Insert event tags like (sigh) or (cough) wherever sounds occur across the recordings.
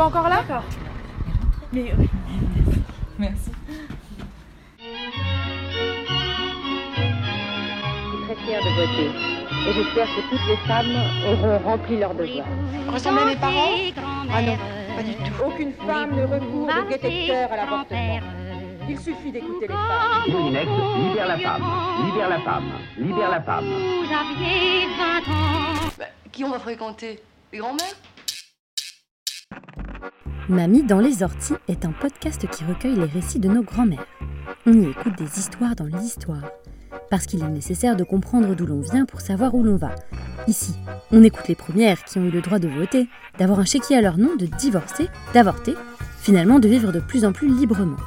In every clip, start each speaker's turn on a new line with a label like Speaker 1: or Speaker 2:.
Speaker 1: pas
Speaker 2: encore là
Speaker 1: D'accord. Mais oui. (laughs)
Speaker 2: Merci.
Speaker 3: Je suis très fière de voter. Et j'espère que toutes les femmes auront rempli leur devoir.
Speaker 4: Ressemblez à mes parents?
Speaker 3: Ah non, pas du tout. Aucune femme ne recourt de détecteur à l'avortement. Il suffit d'écouter les femmes.
Speaker 5: Moulinex, libère la femme, libère la femme, libère la femme.
Speaker 6: Vous aviez 20 ans.
Speaker 4: Bah, Qui on va fréquenter? Les grands-mères?
Speaker 7: Mamie dans les orties est un podcast qui recueille les récits de nos grands-mères. On y écoute des histoires dans l'histoire. Parce qu'il est nécessaire de comprendre d'où l'on vient pour savoir où l'on va. Ici, on écoute les premières qui ont eu le droit de voter, d'avoir un chéquier à leur nom, de divorcer, d'avorter, finalement de vivre de plus en plus librement.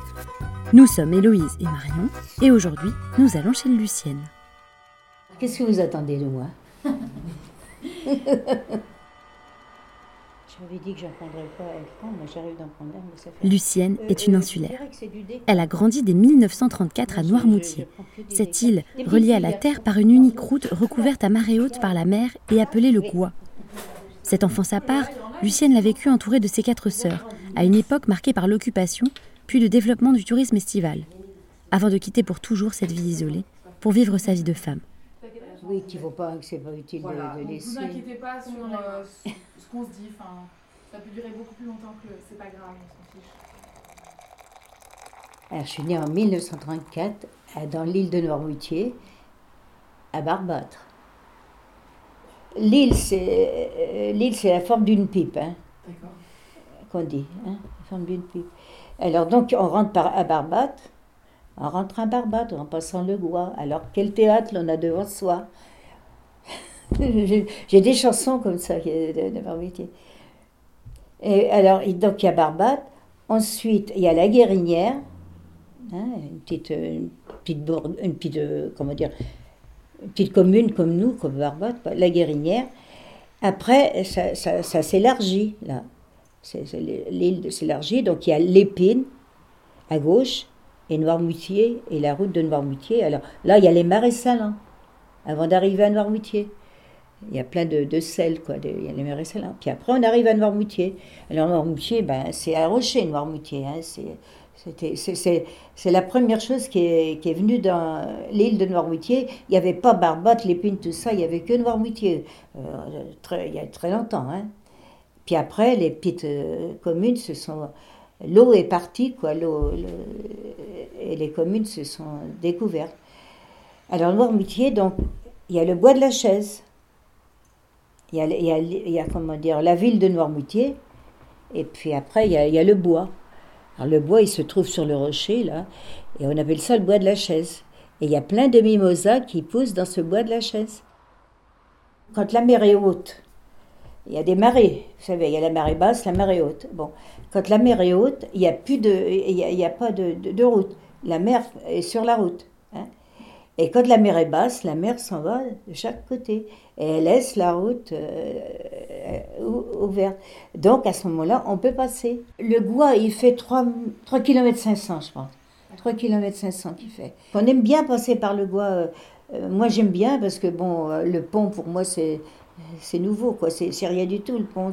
Speaker 7: Nous sommes Héloïse et Marion, et aujourd'hui, nous allons chez Lucienne.
Speaker 1: Qu'est-ce que vous attendez de moi? (laughs) J'avais dit que j'en prendrais pas à prendre, mais j'arrive d'en prendre un, mais ça fait...
Speaker 7: Lucienne
Speaker 1: Euh,
Speaker 7: est une
Speaker 1: euh,
Speaker 7: insulaire. Elle a grandi dès 1934 à Noirmoutier. Cette île, reliée à la terre par une unique route recouverte à marée haute par la mer et appelée le Goua. Cette enfance à part, Lucienne l'a vécue entourée de ses quatre sœurs, à une époque marquée par l'occupation, puis le développement du tourisme estival, avant de quitter pour toujours cette vie isolée, pour vivre sa vie de femme.
Speaker 1: Oui, qu'il ne faut pas, que c'est pas utile de-
Speaker 2: Voilà,
Speaker 1: de,
Speaker 2: donc
Speaker 1: laisser.
Speaker 2: vous inquiétez pas sur euh, ce qu'on se dit, enfin, ça peut durer beaucoup plus longtemps que c'est pas grave, on s'en fiche.
Speaker 1: Alors, je suis née en 1934 à- dans l'île de Noirmoutier, à Barbâtre. L'île, c'est euh, l'île, c'est la forme d'une pipe, hein,
Speaker 2: D'accord.
Speaker 1: qu'on dit, hein, la forme d'une pipe. Alors donc, on rentre par, à Barbâtre, on rentre à Barbâtre en passant le Gois. Alors, quel théâtre l'on a devant soi (laughs) J'ai des chansons comme ça de, de. Et alors, donc, il y a Barbâtre. Ensuite, il y a la Guérinière, hein, une petite, euh, petite, commune comme nous, comme quoi, la Guérinière. Après, ça, ça, ça s'élargit, là. L'île s'élargit, donc il y a l'Épine à gauche, et Noirmoutier, et la route de Noirmoutier. Alors là, il y a les marais salants, avant d'arriver à Noirmoutier. Il y a plein de, de sel, quoi. il y a les marais salants. Puis après, on arrive à Noirmoutier. Alors Noirmoutier, ben, c'est un rocher, Noirmoutier. Hein, c'est, la première chose qui est, qui est venue dans l'île de Noirmoutier. Il n'y avait pas Barbate, l'épine, tout ça. Il n'y avait que Noirmoutier. Euh, très, il y a très longtemps. Hein. Puis après, les petites euh, communes se sont... L'eau est partie, quoi. L'eau, le- et les communes se sont découvertes. Alors Noirmoutier, donc, il y a le bois de la Chaise. Il y a, comment dire, la ville de Noirmoutier. Et puis après, il y a, il y a le bois. Alors le bois, il se trouve sur le rocher, là. Et on appelle ça le bois de la Chaise. Et il y a plein de mimosas qui poussent dans ce bois de la Chaise. Quand la mer est haute, il y a des marées. Vous savez, il y a la marée basse, la marée haute. Bon, quand la mer est haute, il n'y a plus de, il y a, pas de, de- route. La mer est sur la route. hein. Et quand la mer est basse, la mer s'en va de chaque côté. Et elle laisse la route euh, ou- ouverte. Donc à ce moment-là, on peut passer. Le Goua, il fait 3, 3 km 500, je pense. 3 km 500 qu'il fait. On aime bien passer par le Goua. euh, euh, moi, j'aime bien parce que bon, euh, le pont, pour moi, c'est c'est nouveau, quoi. C'est rien du tout, le pont.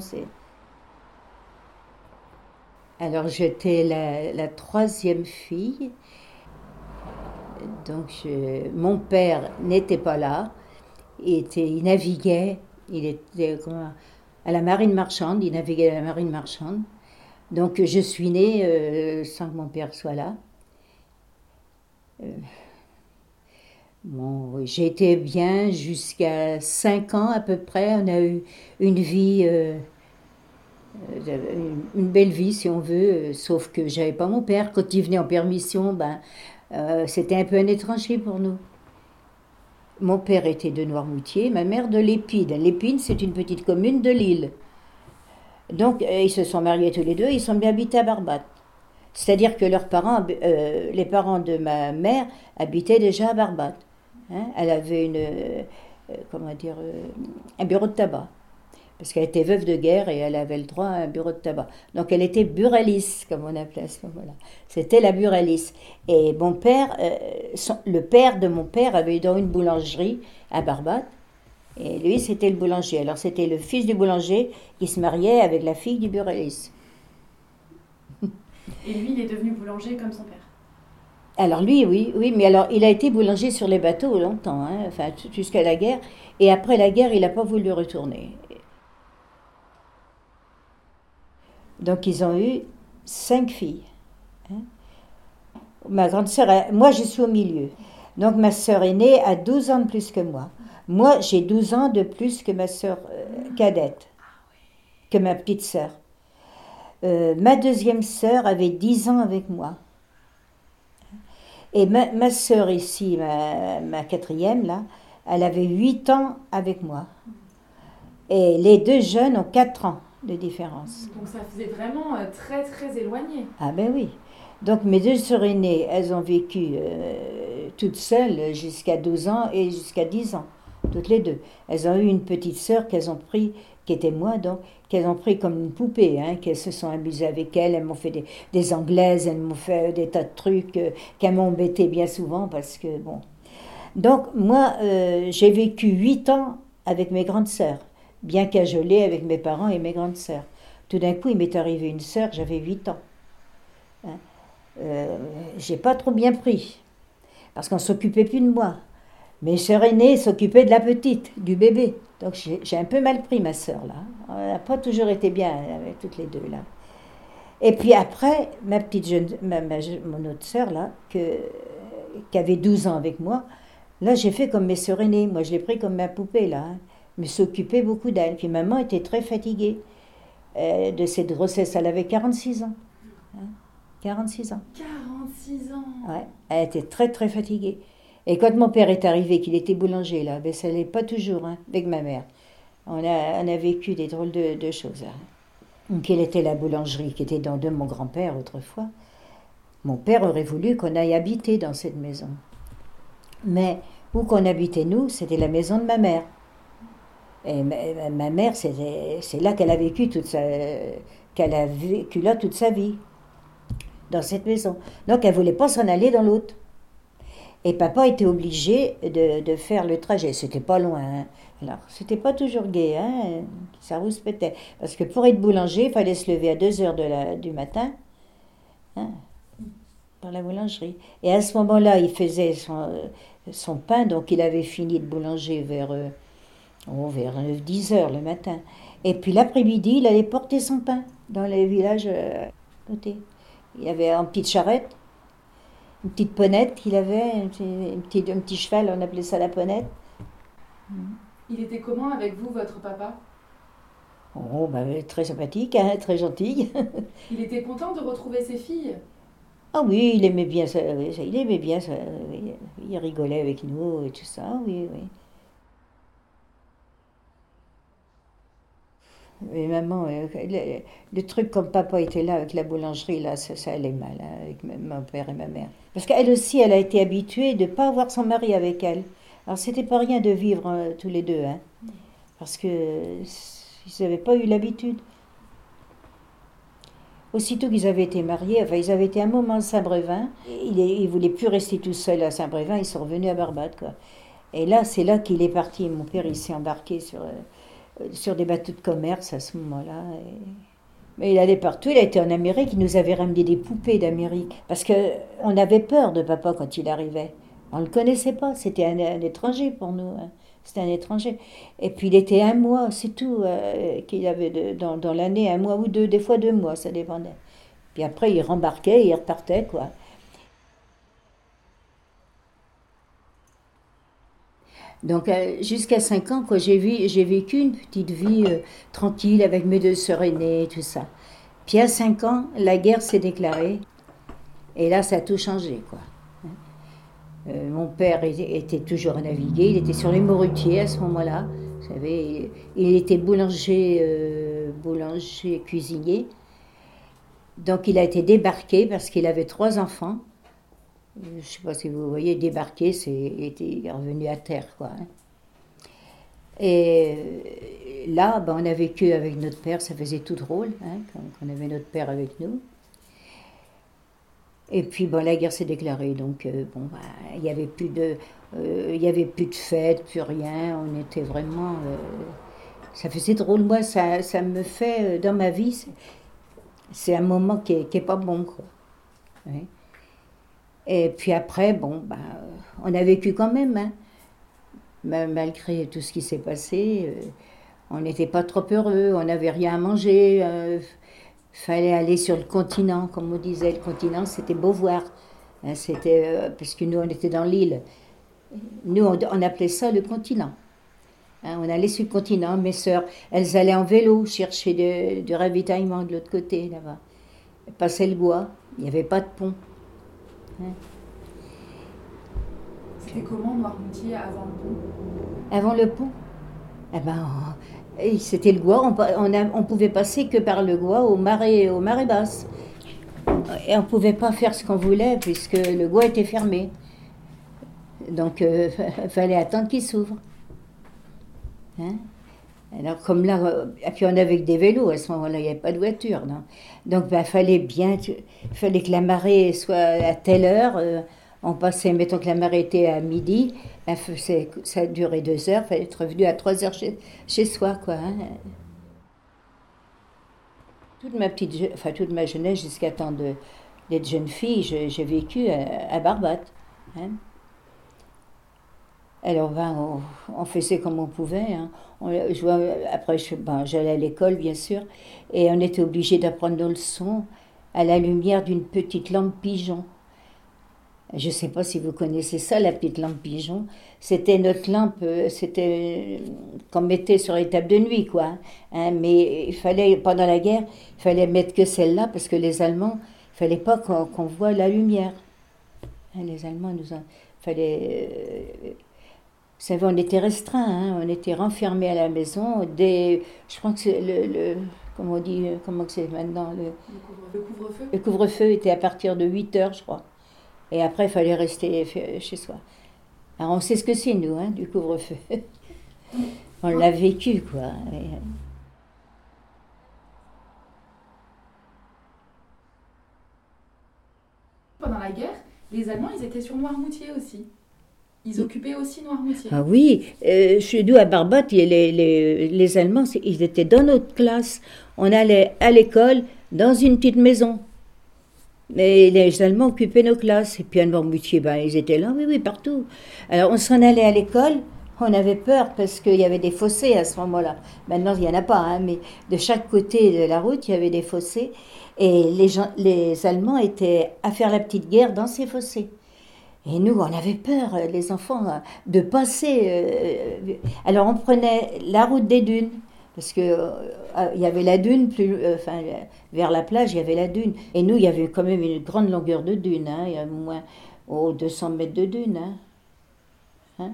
Speaker 1: Alors, j'étais la, troisième fille. Donc, mon père n'était pas là. Il, était, il naviguait. Il était à la marine marchande. Il naviguait à la marine marchande. Donc, je suis née euh, sans que mon père soit là. Euh, Bon, j'ai été bien jusqu'à 5 ans à peu près. On a eu une vie, euh, euh, une, belle vie si on veut, euh, sauf que j'avais pas mon père. Quand il venait en permission, ben, c'était un peu un étranger pour nous. Mon père était de Noirmoutier, ma mère de Lépine. Lépine, c'est une petite commune de l'île. Donc, ils se sont mariés tous les deux, ils sont bien habités à Barbate. C'est-à-dire que leurs parents, les parents de ma mère habitaient déjà à Barbate. Hein, elle avait une, euh, euh, comment dire, euh, un bureau de tabac. Parce qu'elle était veuve de guerre et elle avait le droit à un bureau de tabac. Donc elle était buraliste, comme on appelait à ce moment-là. C'était la buraliste. Et mon père, le père de mon père avait dans une boulangerie à Barbate. Et lui, c'était le boulanger. Alors, c'était le fils du boulanger qui se mariait avec la fille du buraliste.
Speaker 2: Et lui, il est devenu boulanger comme son père.
Speaker 1: Alors lui, oui, oui, mais alors il a été boulanger sur les bateaux longtemps, hein, enfin jusqu'à la guerre. Et après la guerre, il n'a pas voulu retourner. Donc ils ont eu cinq filles. hein. Ma grande sœur, moi je suis au milieu. Donc ma sœur aînée a 12 ans de plus que moi. Moi j'ai 12 ans de plus que ma sœur euh, cadette, que ma petite sœur. Euh, ma deuxième sœur avait 10 ans avec moi. Et ma, ma sœur ici, ma, ma quatrième, là, elle avait 8 ans avec moi. Et les deux jeunes ont 4 ans de différence.
Speaker 2: Donc ça faisait vraiment euh, très très éloigné.
Speaker 1: Ah ben oui. Donc mes deux sœurs aînées, elles ont vécu euh, toutes seules jusqu'à 12 ans et jusqu'à 10 ans, toutes les deux. Elles ont eu une petite sœur qu'elles ont pris, qui moi donc, qu'elles ont pris comme une poupée, hein, qu'elles se sont amusées avec elle, elles m'ont fait des, anglaises, elles m'ont fait des tas de trucs euh, qu'elles m'ont embêté bien souvent parce que bon. Donc moi, euh, j'ai vécu 8 ans avec mes grandes sœurs, bien cajolée avec mes parents et mes grandes sœurs. Tout d'un coup, il m'est arrivé une sœur, j'avais 8 ans. Hein. Euh, j'ai pas trop bien pris, parce qu'on s'occupait plus de moi. Mes sœurs aînées s'occupaient de la petite, du bébé. Donc j'ai un peu mal pris ma sœur là. Elle n'a pas toujours été bien avec toutes les deux là. Et puis après, ma petite jeune, ma, ma- mon autre sœur là, que, qui avait 12 ans avec moi, là j'ai fait comme mes sœurs aînées. Moi je l'ai pris comme ma poupée là. hein. Je me occupée beaucoup d'elle. Puis maman était très fatiguée euh, de cette grossesse. Elle avait 46 ans. hein. 46 ans.
Speaker 2: 46 ans.
Speaker 1: Ouais, elle était très très fatiguée. Et quand mon père est arrivé, qu'il était boulanger là, ben ça l'est pas toujours hein, avec ma mère. On a, on a vécu des drôles de, de choses. Là. Donc quelle était la boulangerie qui était dans de mon grand-père autrefois? Mon père aurait voulu qu'on aille habiter dans cette maison. Mais où qu'on habitait nous, c'était la maison de ma mère. Et ma, ma mère, c'est là qu'elle a vécu toute sa, qu'elle a vécu là toute sa vie dans cette maison. Donc elle voulait pas s'en aller dans l'autre. Et papa était obligé de, de faire le trajet. C'était pas loin. hein. Alors, c'était pas toujours gai, hein. Ça rouspétait. Parce que pour être boulanger, il fallait se lever à 2 heures de la, du matin, hein, dans la boulangerie. Et à ce moment-là, il faisait son, son pain, donc il avait fini de boulanger vers, euh, oh, vers 10 heures le matin. Et puis l'après-midi, il allait porter son pain dans les villages euh, à côté. Il y avait une petite charrette, une petite ponette qu'il avait, un petit, un cheval, on appelait ça la ponette.
Speaker 2: Il était comment avec vous, votre papa?
Speaker 1: Oh, bah, très sympathique, hein, très gentil.
Speaker 2: Il était content de retrouver ses filles?
Speaker 1: Ah oui, il aimait bien ça, oui, ça, il aimait bien ça, oui. il rigolait avec nous et tout ça, oui, oui. Mais maman, euh, le, le truc comme papa était là avec la boulangerie, là, ça, ça allait mal hein, avec mon père et ma mère. Parce qu'elle aussi, elle a été habituée de ne pas avoir son mari avec elle. Alors c'était pas rien de vivre euh, tous les deux, hein, parce que euh, ils n'avaient pas eu l'habitude. Aussitôt qu'ils avaient été mariés, enfin ils avaient été un moment à Saint-Brévin, il ne voulait plus rester tout seul à Saint-Brévin, ils sont revenus à Barbade. Et là, c'est là qu'il est parti. Mon père, il s'est embarqué sur, euh, sur des bateaux de commerce à ce moment-là. Mais il allait partout, il a été en Amérique, il nous avait ramené des poupées d'Amérique. Parce qu'on avait peur de papa quand il arrivait. On ne le connaissait pas, c'était un, étranger pour nous. hein. C'était un étranger. Et puis il était un mois, c'est tout, euh, qu'il avait dans, dans l'année, un mois ou deux, des fois deux mois, ça dépendait. Puis après, il rembarquait, il repartait, quoi. Donc euh, jusqu'à 5 ans, quoi, j'ai, vécu une petite vie euh, tranquille avec mes deux sœurs aînées et tout ça. Puis à 5 ans, la guerre s'est déclarée. Et là, ça a tout changé, quoi. Euh, mon père était, toujours à naviguer, il était sur les Morutiers à ce moment-là. Vous savez, il, était boulanger, boulanger cuisinier. Donc il a été débarqué parce qu'il avait trois enfants. Je ne sais pas si vous voyez, débarqué, c'est il était revenu à terre, quoi. hein. Et euh, là, ben, on a vécu avec notre père, ça faisait tout drôle, hein, on avait notre père avec nous. Et puis, bon, la guerre s'est déclarée, donc, euh, bon, il y avait plus de... Euh, Il n'y avait plus de fêtes, plus rien. On était vraiment. euh, ça faisait drôle. Moi, ça, ça me fait, euh, dans ma vie, c'est- un moment qui n'est pas bon. Quoi. Ouais. Et puis après, bon, euh, on a vécu quand même. hein. Ma- Malgré tout ce qui s'est passé, euh, on n'était pas trop heureux, on n'avait rien à manger. euh, fallait aller sur le continent, comme on disait. Le continent, c'était Beauvoir. Hein, c'était, euh, parce que nous, on était dans l'île. Nous, on, appelait ça le continent. Hein, on allait sur le continent. Mes sœurs, elles allaient en vélo chercher du ravitaillement de l'autre côté, là-bas. Passaient le bois. Il n'y avait pas de pont.
Speaker 2: C'était comment Noirmoutier avant le pont
Speaker 1: Avant le pont eh ben, c'était le Gois, on, pa- on, a- on pouvait passer que par le Gois au marais, au marais basse. Et on ne pouvait pas faire ce qu'on voulait puisque le Gois était fermé. Donc il (laughs) fallait attendre qu'il s'ouvre. Hein? Alors comme là, euh, et puis on avait que des vélos à ce moment-là, il n'y avait pas de voiture. Donc il fallait bien, fallait que la marée soit à telle heure. euh, on passait, mettons que la marée était à midi, ben, ça duré deux heures, il fallait être revenu à trois heures chez, chez soi. Quoi, hein. Toute ma petite, enfin toute ma jeunesse jusqu'à temps d'être jeune fille, j'ai vécu à, à Barbate. hein. Alors on, faisait comme on pouvait. hein. On, après, ben, j'allais à l'école bien sûr, et on était obligé d'apprendre nos leçons à la lumière d'une petite lampe pigeon. Je ne sais pas si vous connaissez ça, la petite lampe pigeon. C'était notre lampe, euh, c'était euh, qu'on mettait sur les tables de nuit, quoi. hein. Hein, mais il fallait, pendant la guerre, il fallait mettre que celle-là parce que les Allemands, il fallait pas qu'on voit la lumière. Les Allemands nous ont, fallait. euh, vous savez, on était restreints, hein, on était renfermés à la maison. Dès, je crois que c'est le, le- comment on dit, euh, comment que c'est maintenant le,
Speaker 2: Le couvre- le couvre-feu
Speaker 1: le couvre-feu était à partir de 8 heures, je crois. Et après, il fallait rester chez soi. Alors, on sait ce que c'est, nous, hein, du couvre-feu. (laughs) on l'a vécu, quoi. Et, euh,
Speaker 2: Pendant la guerre, les Allemands, ils étaient sur Noirmoutier aussi. Ils occupaient aussi Noirmoutier.
Speaker 1: Ah oui, euh, chez nous à Barbate, les, les, les Allemands, ils étaient dans notre classe. On allait à l'école dans une petite maison. Mais les Allemands occupaient nos classes. Et puis à Noirmoutier, ben, ils étaient là, oui, oui, partout. Alors on s'en allait à l'école, on avait peur parce qu'il y avait des fossés à ce moment-là. Maintenant, il n'y en a pas, hein, mais de chaque côté de la route, il y avait des fossés. Et les, gens, les Allemands étaient à faire la petite guerre dans ces fossés. Et nous, on avait peur, euh, les enfants, euh, de passer. euh, alors, on prenait la route des dunes, parce que il y avait la dune, plus, enfin, vers la plage, il y avait la dune. Et nous, il y avait quand même une grande longueur de dune, hein, il y a au moins oh, 200 mètres de dune. Hein. Hein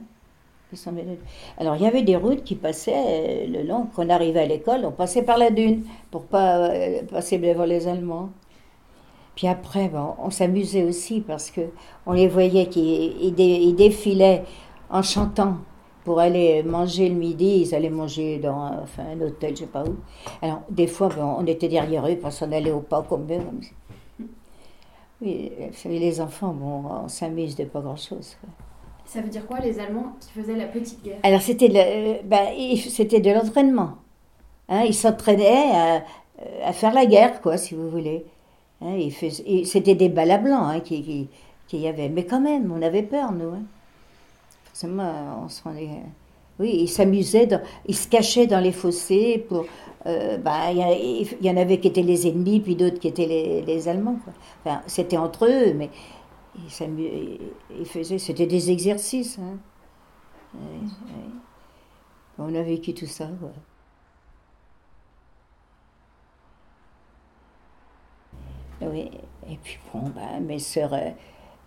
Speaker 1: 200 mètres de. Alors, il y avait des routes qui passaient le long. Quand on arrivait à l'école, on passait par la dune pour pas passer devant les Allemands. Puis après, on s'amusait aussi parce que on les voyait qui dé- défilaient en chantant pour aller manger le midi. Ils allaient manger dans un- enfin, un hôtel, je sais pas où. Alors, des fois, on était derrière eux parce qu'on allait au pas comme eux. comme ça. Oui, vous savez, les enfants, bon, on s'amuse de pas grand-chose.
Speaker 2: Ça veut dire quoi, les Allemands qui faisaient la petite guerre?
Speaker 1: Alors, c'était de, la- euh, ben, c'était de l'entraînement. Hein, ils s'entraînaient à, à faire la guerre, quoi, si vous voulez. Hein, c'était des balles à blanc hein, qui, qui, qu'il y avait. Mais quand même, on avait peur, nous. hein. Forcément, on se rendait. Oui, ils s'amusaient, ils se cachaient dans les fossés pour. euh, ben, il y, en avait qui étaient les ennemis, puis d'autres qui étaient les, Allemands. Enfin, c'était entre eux, mais ils, ils- faisaient. C'était des exercices. hein. On a vécu tout ça. quoi. Oui, et puis bon, ben, mes sœurs, euh,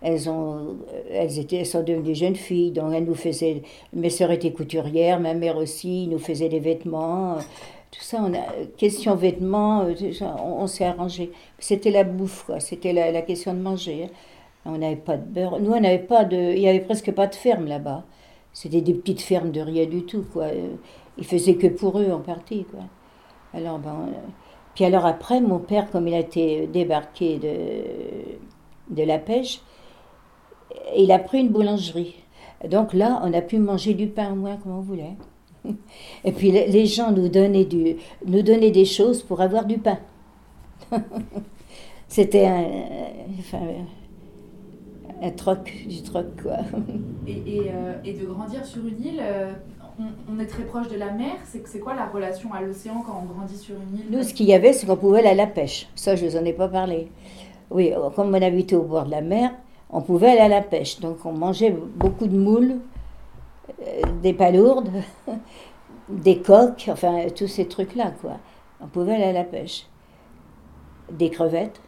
Speaker 1: elles, ont, euh, elles, étaient, elles sont devenues jeunes filles, donc elles nous faisaient, mes sœurs étaient couturières, ma mère aussi, nous faisait des vêtements, euh, tout ça, on a, question vêtements, on, on s'est arrangé. C'était la bouffe, quoi, c'était la, la question de manger. hein. On n'avait pas de beurre, nous on n'avait pas de, il y avait presque pas de ferme là-bas. C'était des petites fermes de rien du tout, quoi. Ils faisaient que pour eux en partie, quoi. Alors, ben, euh, puis alors après, mon père, comme il a été débarqué de, de la pêche, il a pris une boulangerie. Donc là, on a pu manger du pain au moins comme on voulait. (laughs) Et puis les- gens nous donnaient, du, nous donnaient des choses pour avoir du pain. (laughs) C'était un, enfin, un troc, du troc quoi.
Speaker 2: Et, et, euh, et de grandir sur une île, euh, on, est très proche de la mer. C'est quoi la relation à l'océan quand on grandit sur une île
Speaker 1: Nous, ce qu'il y avait, c'est qu'on pouvait aller à la pêche. Ça, je ne vous en ai pas parlé. Oui, comme on habitait au bord de la mer, on pouvait aller à la pêche. Donc, on mangeait beaucoup de moules, euh, des palourdes, (laughs) des coques, enfin, tous ces trucs-là, quoi. On pouvait aller à la pêche. Des crevettes.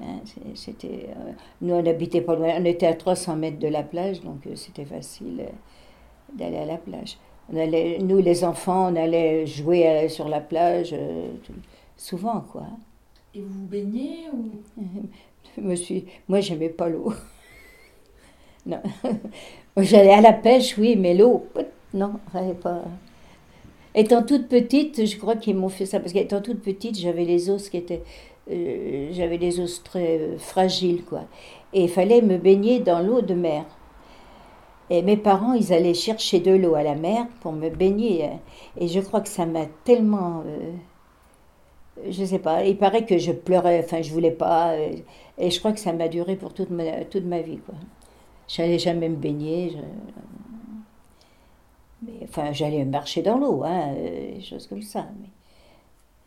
Speaker 1: Hein, C'était, euh, nous, on n'habitait pas loin. On était à 300 mètres de la plage, donc euh, c'était facile d'aller à la plage. On allait, nous, les enfants, on allait jouer euh, sur la plage euh, tout- souvent, quoi.
Speaker 2: Et vous vous baignez ou? (laughs)
Speaker 1: Je me suis, moi, j'aimais pas l'eau. (laughs) non. (laughs) J'allais à la pêche, oui, mais l'eau, non, pas. Étant toute petite, je crois qu'ils m'ont fait ça parce qu'étant toute petite, j'avais les os qui étaient, euh, j'avais des os très fragiles, quoi. Et il fallait me baigner dans l'eau de mer. Et mes parents, ils allaient chercher de l'eau à la mer pour me baigner. Et je crois que ça m'a tellement. euh, je sais pas, il paraît que je pleurais, enfin je voulais pas. euh, Et je crois que ça m'a duré pour toute ma, toute ma vie, quoi. J'allais jamais me baigner. Mais, enfin, j'allais marcher dans l'eau, hein, euh, des choses comme ça.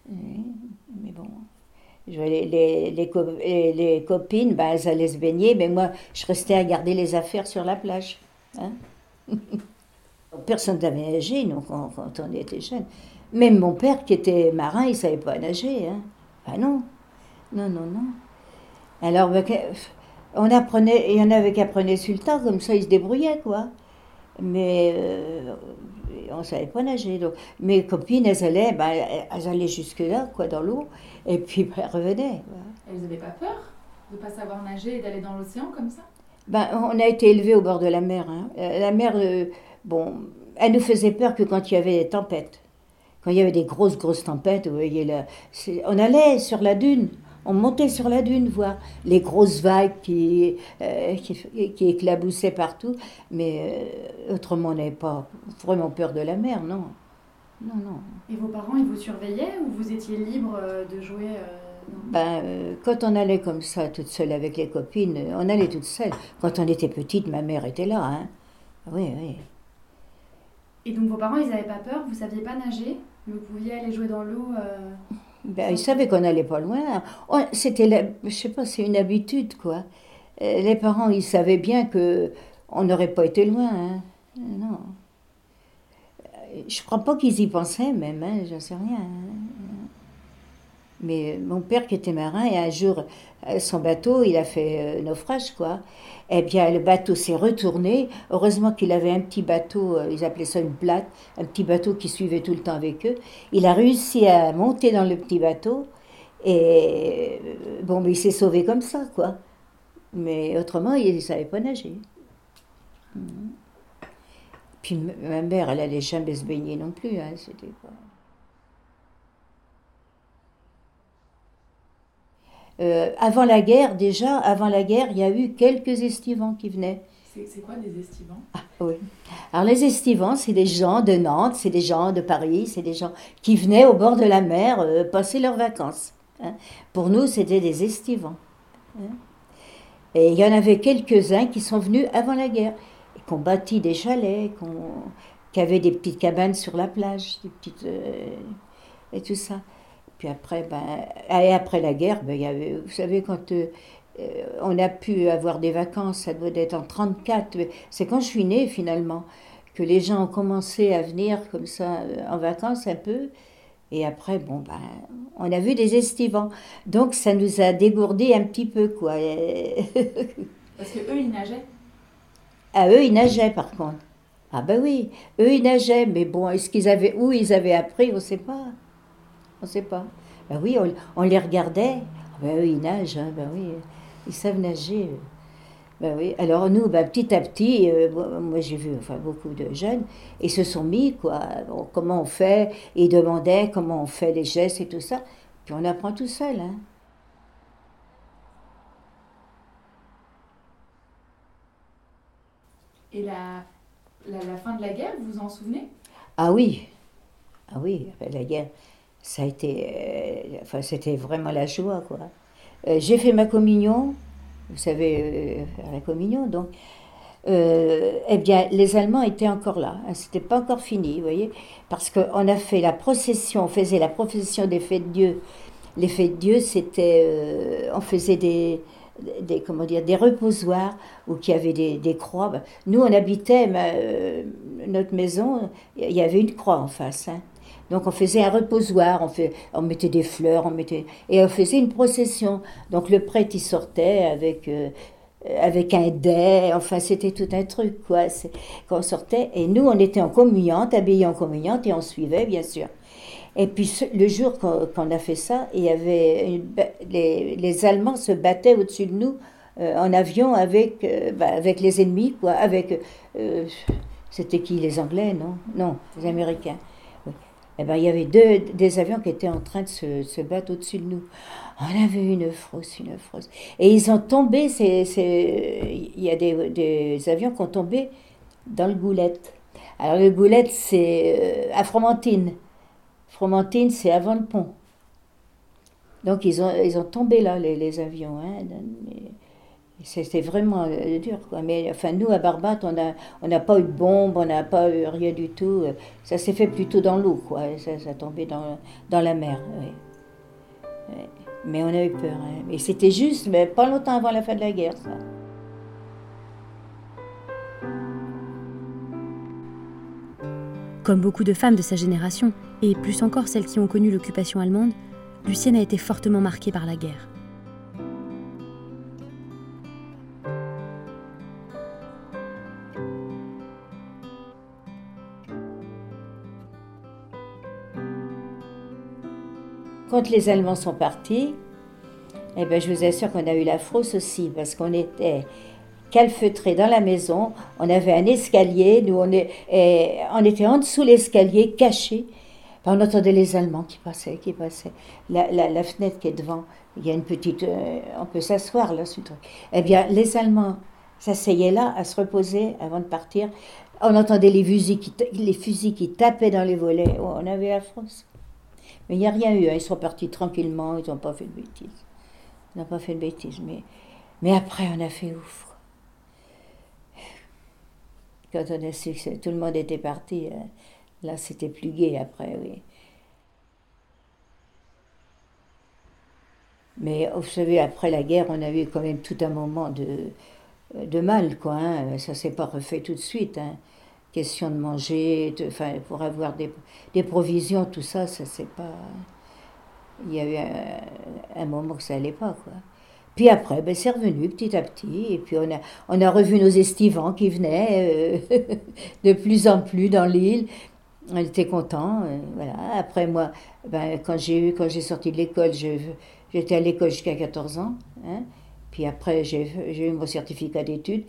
Speaker 1: Mais, mais bon. Les, les, les, co- les- les copines, ben, elles allaient se baigner, mais moi, je restais à garder les affaires sur la plage. Hein. (laughs) Personne n'avait nagé, quand, on était jeunes. Même mon père, qui était marin, il ne savait pas nager. Hein. Ah non, non, non, non. Alors, ben, que- on apprenait, il y en avait qui apprenaient sur le tas, comme ça, ils se débrouillaient, quoi. Mais euh, on ne savait pas nager. Mes copines, elles allaient, ben, elles allaient jusque-là, quoi, dans l'eau, et puis ben, elles revenaient.
Speaker 2: elles n'avaient pas peur de pas savoir nager et d'aller dans l'océan comme ça?
Speaker 1: Ben, on a été élevés au bord de la mer. hein. Euh, La mer, euh, bon, elle nous faisait peur que quand il y avait des tempêtes. Quand il y avait des grosses, grosses tempêtes, vous voyez, là, on allait sur la dune. On montait sur la dune voir les grosses vagues qui, euh, qui, éclaboussaient partout. Mais autrement, on n'avait pas vraiment peur de la mer, non. Non, non.
Speaker 2: Et vos parents, ils vous surveillaient ou vous étiez libre de jouer
Speaker 1: Ben, euh, quand on allait comme ça, toute seule avec les copines, euh, on allait toute seule. Quand on était petite, ma mère était là. Hein. Oui, oui.
Speaker 2: Et donc vos parents, ils n'avaient pas peur? Vous saviez pas nager? Vous pouviez aller jouer dans l'eau euh,
Speaker 1: Ben, ils savaient qu'on n'allait pas loin. C'était, la- je sais pas, c'est une habitude, quoi. Les parents, ils savaient bien que on n'aurait pas été loin. hein. Non. Je crois pas qu'ils y pensaient même, hein, j'en sais rien. hein. Mais mon père qui était marin, et un jour, euh, son bateau, il a fait euh, naufrage, quoi. Eh bien, le bateau s'est retourné. Heureusement qu'il avait un petit bateau, euh, ils appelaient ça une plate, un petit bateau qui suivait tout le temps avec eux. Il a réussi à monter dans le petit bateau. Et bon, mais il s'est sauvé comme ça, quoi. Mais autrement, il ne savait pas nager. Puis ma mère, elle allait jamais se baigner non plus. Hein, c'était pas... Euh, avant la guerre, déjà, avant la guerre, il y a eu quelques estivants qui venaient.
Speaker 2: C'est quoi des estivants?
Speaker 1: Oui. Alors les estivants, c'est des gens de Nantes, c'est des gens de Paris, c'est des gens qui venaient au bord de la mer euh, passer leurs vacances. hein. Pour nous, c'était des estivants. hein. Et il y en avait quelques-uns qui sont venus avant la guerre, et qui ont bâti des chalets, qui, ont- qui avaient des petites cabanes sur la plage, des petites, euh, et tout ça. Puis après, ben, et après la guerre, ben, y avait, vous savez, quand euh, euh, on a pu avoir des vacances, ça doit être en 34, mais c'est quand je suis née finalement, que les gens ont commencé à venir comme ça euh, en vacances un peu. Et après, bon, ben, on a vu des estivants. Donc ça nous a dégourdé un petit peu, quoi. (laughs)
Speaker 2: Parce que eux, ils nageaient?
Speaker 1: Ah, eux, ils nageaient par contre. Ah ben oui, eux, ils nageaient, mais bon, est-ce qu'ils avaient, où ils avaient appris, on ne sait pas. On ne sait pas. Ben oui, on, on les regardait. Ah Ben eux, ils nagent, hein, ben oui, ils savent nager. Ben oui, alors nous, ben, petit à petit, euh, moi moi, j'ai vu enfin, beaucoup de jeunes, ils se sont mis, quoi, Bon, comment on fait, ils demandaient comment on fait les gestes et tout ça, puis on apprend tout seul. Hein.
Speaker 2: Et la, la, la fin de la guerre, vous vous en souvenez?
Speaker 1: Ah oui, ah oui, la guerre, ça a été, euh, enfin c'était vraiment la joie quoi. Euh, j'ai fait ma communion, vous savez, euh, la communion donc. Eh bien, les Allemands étaient encore là. Hein, C'était pas encore fini, vous voyez, parce qu'on a fait la procession, on faisait la procession des fêtes de Dieu. Les fêtes de Dieu, c'était, on faisait des, des, comment dire, des reposoirs où il y avait des, croix. Nous, on habitait notre maison, il y avait une croix en face. hein. Donc on faisait un reposoir, on, fait, on mettait des fleurs, on mettait, et on faisait une procession. Donc le prêtre il sortait avec, euh, avec un dais, enfin c'était tout un truc quoi. C'est- Quand on sortait, et nous on était en communiante, habillés en communiante, et on suivait bien sûr. Et puis le jour qu'on qu'on a fait ça, il y avait les, les Allemands se battaient au-dessus de nous euh, en avion avec, euh, bah, avec les ennemis, quoi. Avec, c'était qui les Anglais, non? Non, les Américains. Eh ben, il y avait deux des avions qui étaient en train de se, se battre au-dessus de nous. On avait une frousse, une frousse. Et ils ont tombé, il y a des, des avions qui ont tombé dans le Goulette. Alors le Goulette, c'est euh, à Fromentine. Fromentine, c'est avant le pont. Donc ils ont, ils ont tombé là, les, les avions. Hein. C'était vraiment euh, dur. Quoi. Mais enfin, nous, à Barbate, on n'a on pas eu de bombe, on n'a pas eu rien du tout. Ça s'est fait plutôt dans l'eau, quoi. Ça, ça tombait dans, dans la mer. Mais on a eu peur. hein. Et c'était juste, mais pas longtemps avant la fin de la guerre, ça.
Speaker 7: Comme beaucoup de femmes de sa génération, et plus encore celles qui ont connu l'occupation allemande, Lucienne a été fortement marquée par la guerre.
Speaker 1: Quand les Allemands sont partis, eh ben, je vous assure qu'on a eu la frousse aussi, parce qu'on était calfeutrés dans la maison, on avait un escalier, nous on, est, et on était en dessous de l'escalier, cachés. On entendait les Allemands qui passaient, qui passaient. La, fenêtre qui est devant, il y a une petite... euh, on peut s'asseoir là, le truc. Eh bien, les Allemands s'asseyaient là à se reposer avant de partir. On entendait les fusils qui, les fusils qui tapaient dans les volets. Oh, on avait la frousse. Mais il n'y a rien eu. hein. Ils sont partis tranquillement. Ils n'ont pas fait de bêtises. Ils n'ont pas fait de bêtises. Mais, mais après, on a fait ouf. Quand on a su que tout le monde était parti, euh, là, c'était plus gai après, oui. Mais vous savez, après la guerre, on a eu quand même tout un moment de, de mal, quoi. hein. Ça s'est pas refait tout de suite. hein. Question de manger, de- enfin, pour avoir des, des provisions, tout ça, ça c'est pas. Il y a eu un, moment que ça allait pas, quoi. Puis après, ben, c'est revenu petit à petit, et puis on a, on a revu nos estivants qui venaient euh, (laughs) de plus en plus dans l'île. On était contents, euh, voilà. Après moi, ben, quand j'ai eu, quand j'ai sorti de l'école, j'étais à l'école jusqu'à 14 ans. hein. Puis après, j'ai eu mon certificat d'études.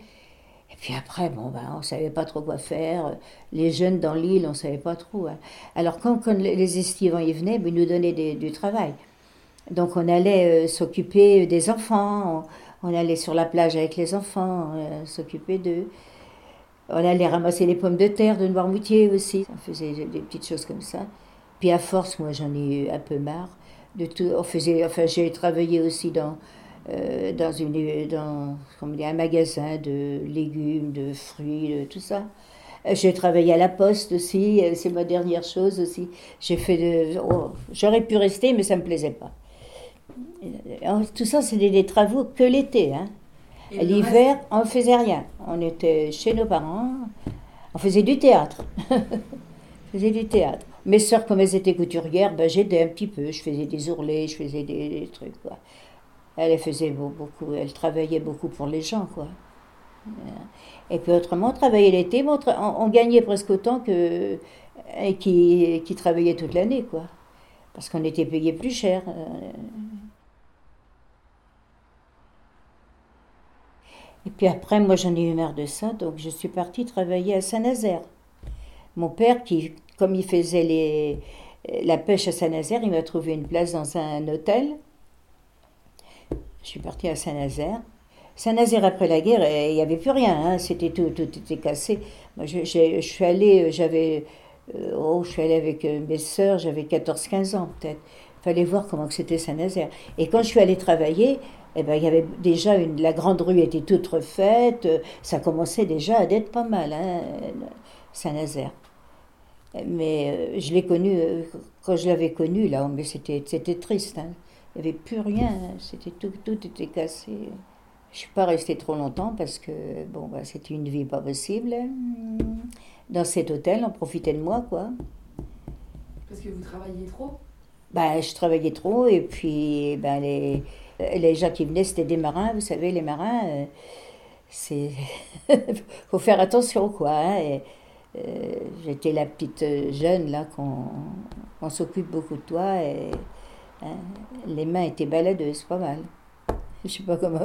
Speaker 1: Et puis après, bon, ben, on ne savait pas trop quoi faire. Les jeunes dans l'île, on ne savait pas trop. hein. Alors quand, les estivants y venaient, ben, ils nous donnaient du travail. Donc on allait euh, s'occuper des enfants, on, allait sur la plage avec les enfants, euh, s'occuper d'eux. On allait ramasser les pommes de terre de Noirmoutier aussi. On faisait des petites choses comme ça. Puis à force, moi j'en ai eu un peu marre de tout. On faisait, enfin j'ai travaillé aussi dans, euh, dans, une, dans comment dire, un magasin de légumes, de fruits, de tout ça. Euh, J'ai travaillé à la poste aussi, euh, c'est ma dernière chose aussi. J'ai fait de. oh, J'aurais pu rester, mais ça ne me plaisait pas. Tout ça, c'était des travaux que l'été. Hein. L'hiver, on ne faisait rien. On était chez nos parents, on faisait du théâtre. (laughs) on faisait du théâtre. Mes sœurs, comme elles étaient couturières, ben, j'aidais un petit peu. Je faisais des ourlets, je faisais des, des trucs. Quoi. Elle faisait beau- beaucoup, elle travaillait beaucoup pour les gens. Quoi. Euh, Et puis autrement, on travaillait l'été, on, gagnait presque autant que et qui, travaillait toute l'année. quoi. Parce qu'on était payé plus cher. euh. Et puis après, moi j'en ai eu marre de ça, donc je suis partie travailler à Saint-Nazaire. Mon père, qui, comme il faisait la pêche à Saint-Nazaire, il m'a trouvé une place dans un hôtel. Je suis partie à Saint-Nazaire. Saint-Nazaire, après la guerre, il n'y avait plus rien. hein, C'était tout, tout était cassé. Moi, je, suis allée, j'avais, euh, oh, je suis allée avec euh, mes sœurs, j'avais 14-15 ans peut-être. Il fallait voir comment c'était Saint-Nazaire. Et quand je suis allée travailler, eh ben, il y avait déjà une, la grande rue était toute refaite. euh, Ça commençait déjà à être pas mal, hein, Saint-Nazaire. Mais euh, je l'ai connu, euh, quand je l'avais connu, là, c'était, c'était triste. hein. Il n'y avait plus rien, c'était tout, tout était cassé. Je suis pas restée trop longtemps parce que bon, bah, c'était une vie pas possible. Dans cet hôtel, on profitait de moi, quoi.
Speaker 2: Parce que vous travailliez trop?
Speaker 1: Ben, je travaillais trop et puis ben, les, les gens qui venaient, c'était des marins. Vous savez, les marins, euh, c'est (laughs) faut faire attention, quoi. hein, et, euh, J'étais la petite jeune là qu'on on s'occupe beaucoup de toi et les mains étaient baladeuses, pas mal. Je sais pas comment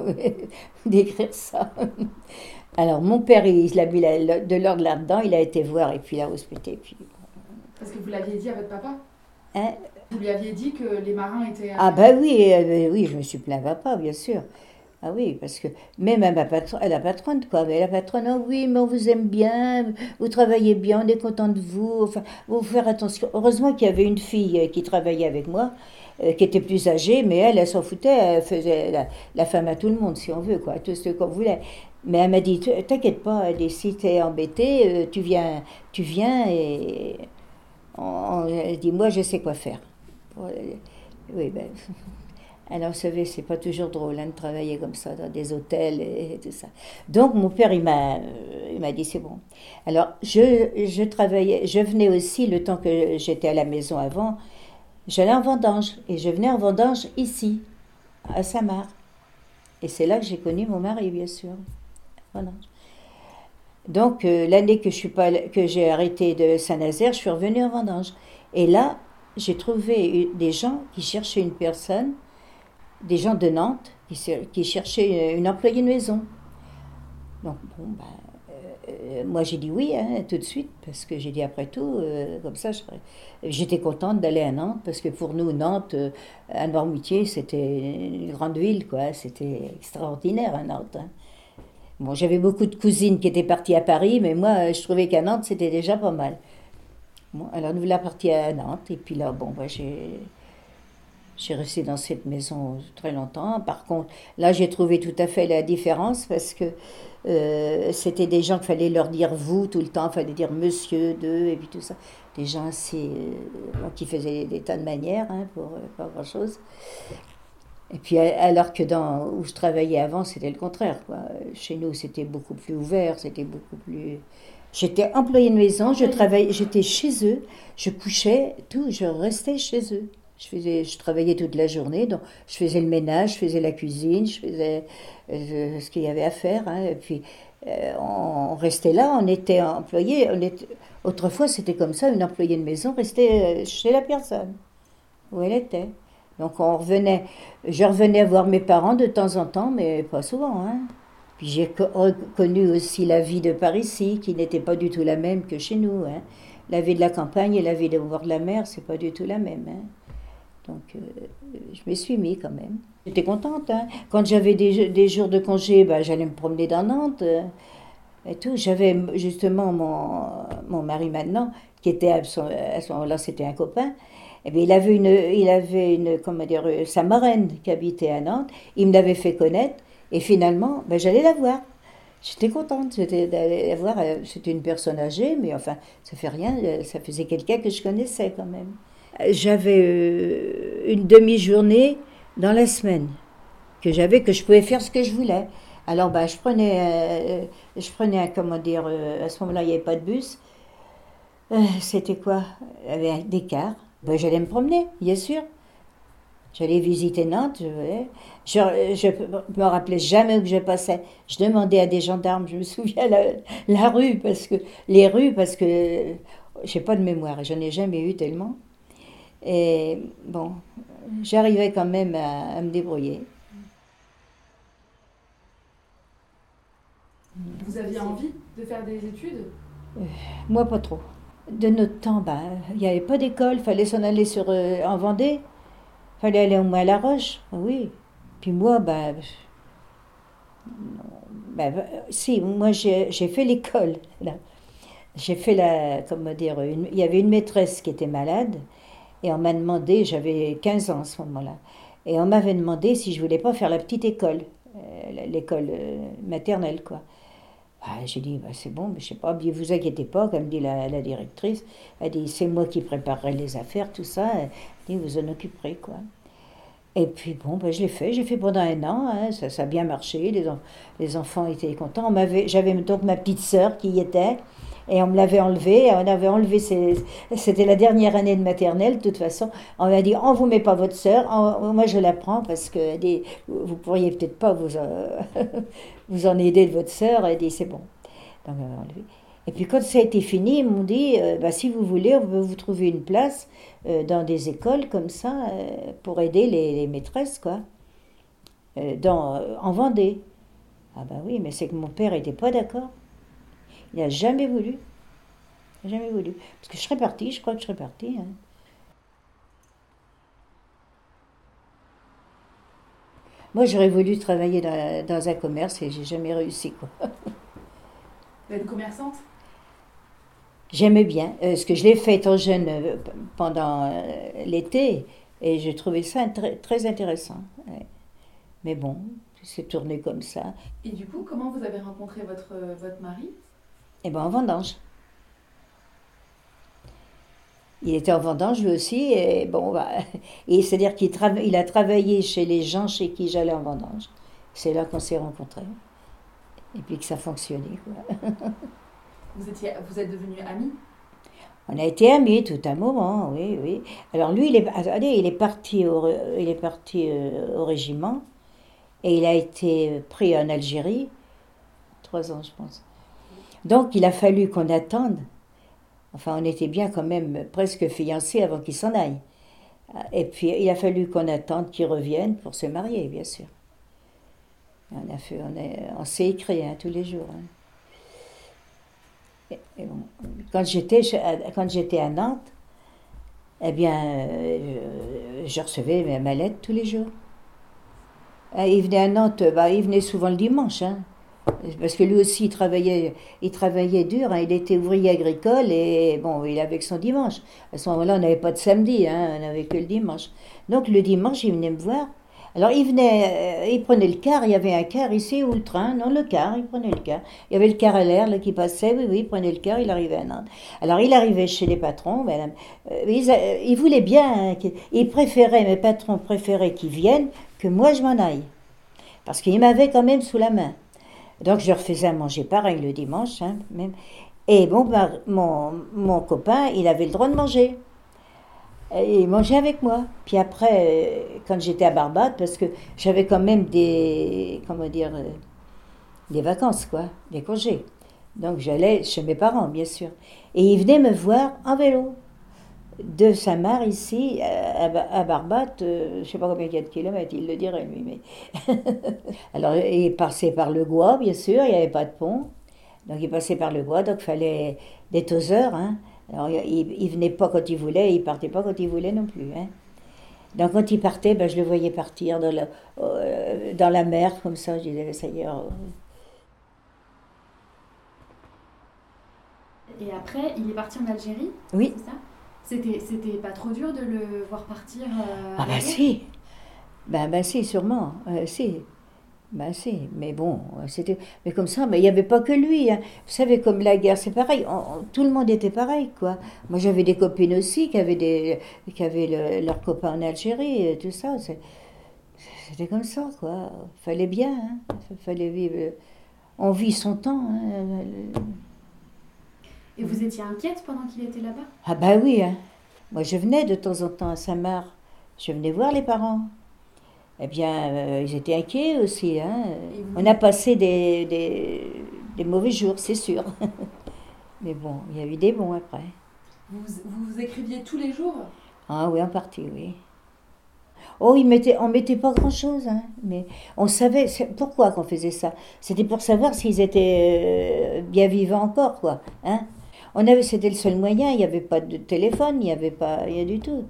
Speaker 1: (laughs) décrire ça. Alors mon père, il, a mis de l'ordre là-dedans, il a été voir et puis il a hospité. Puis,
Speaker 2: Parce que vous l'aviez dit à votre papa?
Speaker 1: Hein,
Speaker 2: Vous lui aviez dit que les marins étaient.
Speaker 1: Ah ben oui, euh, oui, je me suis plaint à papa, bien sûr. Ah oui, parce que même à, ma patro- à la patronne, quoi. Mais la patronne, ah oui, mais on vous aime bien, vous travaillez bien, on est content de vous. Enfin, vous faire attention. Heureusement qu'il y avait une fille euh, qui travaillait avec moi, euh, qui était plus âgée, mais elle, elle s'en foutait, elle faisait la, femme à tout le monde, si on veut, quoi, tout ce qu'on voulait. Mais elle m'a dit, t'inquiète pas, elle dit, si t'es embêté, euh, tu viens, tu viens et on- on- elle dit, moi, je sais quoi faire. Euh, Oui, ben, (laughs) alors, vous savez, c'est pas toujours drôle hein, de travailler comme ça dans des hôtels et, tout ça. Donc, mon père, il m'a, il m'a dit c'est bon. Alors, je, je travaillais, je venais aussi le temps que j'étais à la maison avant, j'allais en vendange et je venais en vendange ici, à Samar. Et c'est là que j'ai connu mon mari, bien sûr. Donc, euh, l'année que je suis pas, que j'ai arrêté de Saint-Nazaire, je suis revenue en vendange. Et là, j'ai trouvé des gens qui cherchaient une personne, des gens de Nantes, qui, cher- qui cherchaient une, une employée de maison. Donc, bon, ben, euh, euh, moi j'ai dit oui, hein, tout de suite, parce que j'ai dit après tout, euh, comme ça, j'étais contente d'aller à Nantes, parce que pour nous, Nantes, euh, à Noirmoutier, c'était une grande ville, quoi. C'était extraordinaire à Nantes. hein. Bon, j'avais beaucoup de cousines qui étaient parties à Paris, mais moi, je trouvais qu'à Nantes, c'était déjà pas mal. Alors nous voilà partis à Nantes, et puis là, bon, bah, j'ai, j'ai resté dans cette maison très longtemps. Par contre, là, j'ai trouvé tout à fait la différence, parce que euh, c'était des gens qu'il fallait leur dire vous tout le temps, il fallait dire monsieur, deux, et puis tout ça. Des gens assez, euh, qui faisaient des tas de manières, hein, pour euh, pas grand-chose. Et puis, alors que dans où je travaillais avant, c'était le contraire. Quoi. Chez nous, c'était beaucoup plus ouvert, c'était beaucoup plus. J'étais employée de maison, je travaillais, j'étais chez eux, je couchais, tout, je restais chez eux. Je, travaillais toute la journée, donc je faisais le ménage, je faisais la cuisine, je faisais ce qu'il y avait à faire. hein. et puis, euh, on, restait là, on était employé. On était, autrefois, c'était comme ça, une employée de maison restait euh, chez la personne, où elle était. Donc on revenait, je revenais voir mes parents de temps en temps, mais pas souvent. Hein. Puis j'ai co- reconnu aussi la vie de Paris ici, qui n'était pas du tout la même que chez nous. Hein. La vie de la campagne et la vie de bord de la mer, c'est pas du tout la même. Donc euh, je m'y suis mis quand même. J'étais contente. hein. Quand j'avais des, jours de congé, ben, j'allais me promener dans Nantes. euh, et tout. J'avais justement mon, mon mari maintenant, qui était à ce, à ce moment-là, c'était un copain. Eh bien, il avait une, il avait une, comment dire, euh, sa marraine qui habitait à Nantes. Il me l'avait fait connaître. Et finalement, ben, j'allais la voir. J'étais contente j'étais d'aller la voir. C'était une personne âgée, mais enfin, ça fait rien. Ça faisait quelqu'un que je connaissais quand même. J'avais euh, une demi-journée dans la semaine que j'avais, que je pouvais faire ce que je voulais. Alors, bah, je prenais, euh, je prenais, comment dire, euh, à ce moment-là, il n'y avait pas de bus. C'était quoi? Un- des cars. Ben, j'allais me promener, bien sûr. J'allais visiter Nantes. Je, je, je me rappelais jamais où je passais. Je demandais à des gendarmes, je me souviens, la, la rue, parce que les rues, parce que j'ai pas de mémoire, j'en ai jamais eu tellement. Et bon, j'arrivais quand même à, à me débrouiller.
Speaker 2: Vous aviez envie de faire des études?
Speaker 1: Moi, pas trop. De notre temps, ben, il n'y avait pas d'école, fallait s'en aller sur, euh, en Vendée. fallait aller au moins à La Roche, ah oui. Puis moi, ben, Ben, euh, si, moi j'ai fait l'école. J'ai fait la. Comment dire une- Il y avait une maîtresse qui était malade et on m'a demandé, j'avais 15 ans à ce moment-là, et on m'avait demandé si je voulais pas faire la petite école, euh, l'école euh, maternelle, quoi. Ah, j'ai dit, bah, c'est bon, mais je sais pas, bien vous inquiétez pas, comme dit la, directrice. Elle dit, c'est moi qui préparerai les affaires, tout ça. Elle dit, vous en occuperez, quoi. Et puis bon, ben, je l'ai fait, j'ai fait pendant un an, hein, ça, ça a bien marché, les, les enfants étaient contents. J'avais donc ma petite sœur qui y était, et on me l'avait enlevée, on avait enlevé, c'était la dernière année de maternelle, de toute façon. On m'a dit, on vous met pas votre sœur, moi je la prends parce que dit, vous pourriez peut-être pas vous, euh, (laughs) vous en aider de votre sœur, elle dit, c'est bon. Donc on enlevé. Et puis quand ça a été fini, ils m'ont dit, euh, bah, si vous voulez, on peut vous trouver une place euh, dans des écoles comme ça pour aider les, maîtresses, quoi, dans, en Vendée. Ah bah oui, mais c'est que mon père n'était pas d'accord. Il n'a jamais voulu. Il n'a jamais voulu. Parce que je serais partie, je crois que je serais partie. hein. Moi, j'aurais voulu travailler dans, dans un commerce et j'ai jamais réussi, quoi. (laughs)
Speaker 2: Vous êtes commerçante?
Speaker 1: J'aimais bien, euh, parce que je l'ai fait étant jeune euh, pendant euh, l'été, et j'ai trouvé ça très, très intéressant. ouais. Mais bon, c'est tourné comme ça.
Speaker 2: Et du coup, comment vous avez rencontré votre, votre mari?
Speaker 1: Et ben en vendange. Il était en vendange lui aussi, et bon, bah, (laughs) et c'est-à-dire qu'il il a travaillé chez les gens chez qui j'allais en vendange. C'est là qu'on s'est rencontrés. Et puis que ça fonctionnait. Quoi. (laughs)
Speaker 2: vous, étiez, vous êtes devenus amis?
Speaker 1: On a été amis tout un moment, oui, oui. Alors lui, il est, attendez, il est parti au, il est parti euh, au régiment et il a été pris en Algérie, trois ans, je pense. Donc il a fallu qu'on attende. Enfin, on était bien quand même presque fiancés avant qu'il s'en aille. Et puis il a fallu qu'on attende qu'il revienne pour se marier, bien sûr. On a fait, on, est- on s'est écrit hein, tous les jours. hein. Et- et bon, quand j'étais à- Nantes, eh bien, euh, je recevais ma- lettre tous les jours. Ah, Il venait à Nantes, bah, il venait souvent le dimanche, hein. Parce que lui aussi il travaillait, il travaillait dur, hein. il était ouvrier agricole et bon, il avait que son dimanche. À ce moment-là, on n'avait pas de samedi, hein, on n'avait que le dimanche. Donc le dimanche, il venait me voir. Alors il venait, euh, il prenait le car, il y avait un car ici ou le train, non le car, il prenait le car. Il y avait le car à l'air qui passait, oui, oui, il prenait le car, il arrivait à Nantes. Alors il arrivait chez les patrons, madame, euh, voulaient bien, hein, préféraient, mes patrons préféraient qu'ils viennent que moi je m'en aille. Parce qu'ils m'avaient quand même sous la main. Donc je leur faisais à manger pareil le dimanche, hein, même. Et bon, mon, copain, il avait le droit de manger. Il mangeait avec moi. Puis après, euh, quand j'étais à Barbade, parce que j'avais quand même des, comment dire, euh, des vacances, quoi, des congés. Donc j'allais chez mes parents, bien sûr. Et il venait me voir en vélo. De Saint-Marc, ici, à, Ba- à Barbate, euh, je ne sais pas combien il y a de kilomètres, il le dirait lui. Mais... (laughs) Alors il passait par le Gois, bien sûr, il n'y avait pas de pont. Donc il passait par le Gois, donc il fallait des toseurs. Hein. Alors il, il venait pas quand il voulait, il partait pas quand il voulait non plus. Hein. Donc quand il partait, ben, je le voyais partir dans la, euh, dans la mer, comme ça, je disais, ça y est. oh.
Speaker 2: Et après, il est parti en Algérie
Speaker 1: Oui.
Speaker 2: C'est ça? C'était, c'était pas trop dur de le voir partir euh,
Speaker 1: Ah bah si, ben, ben si, sûrement, euh, si. Ben si, mais bon, c'était... Mais comme ça, mais il n'y avait pas que lui. hein. Vous savez, comme la guerre, c'est pareil, on- on- tout le monde était pareil, quoi. Moi, j'avais des copines aussi qui avaient, des, qui avaient le- leurs copains en Algérie, et tout ça. c'est- C'était comme ça, quoi. Fallait bien, hein. Fallait vivre... On vit son temps, hein.
Speaker 2: Et vous étiez inquiète pendant qu'il était là-bas?
Speaker 1: Ah bah oui, hein. moi je venais de temps en temps à Saint-Marc, je venais voir les parents. Eh bien, euh, ils étaient inquiets aussi. Hein.
Speaker 2: Vous-
Speaker 1: On a passé des, des, des mauvais jours, c'est sûr. (laughs) Mais bon, il y a eu des bons après.
Speaker 2: vous, vous vous écriviez tous les jours?
Speaker 1: Ah oui, en partie, oui. Oh, ils mettaient, on mettait pas grand-chose, hein, mais on savait pourquoi qu'on faisait ça? C'était pour savoir s'ils étaient euh, bien vivants encore, quoi. Hein. On avait, c'était le seul moyen. Il n'y avait pas de téléphone, il n'y avait pas rien du tout.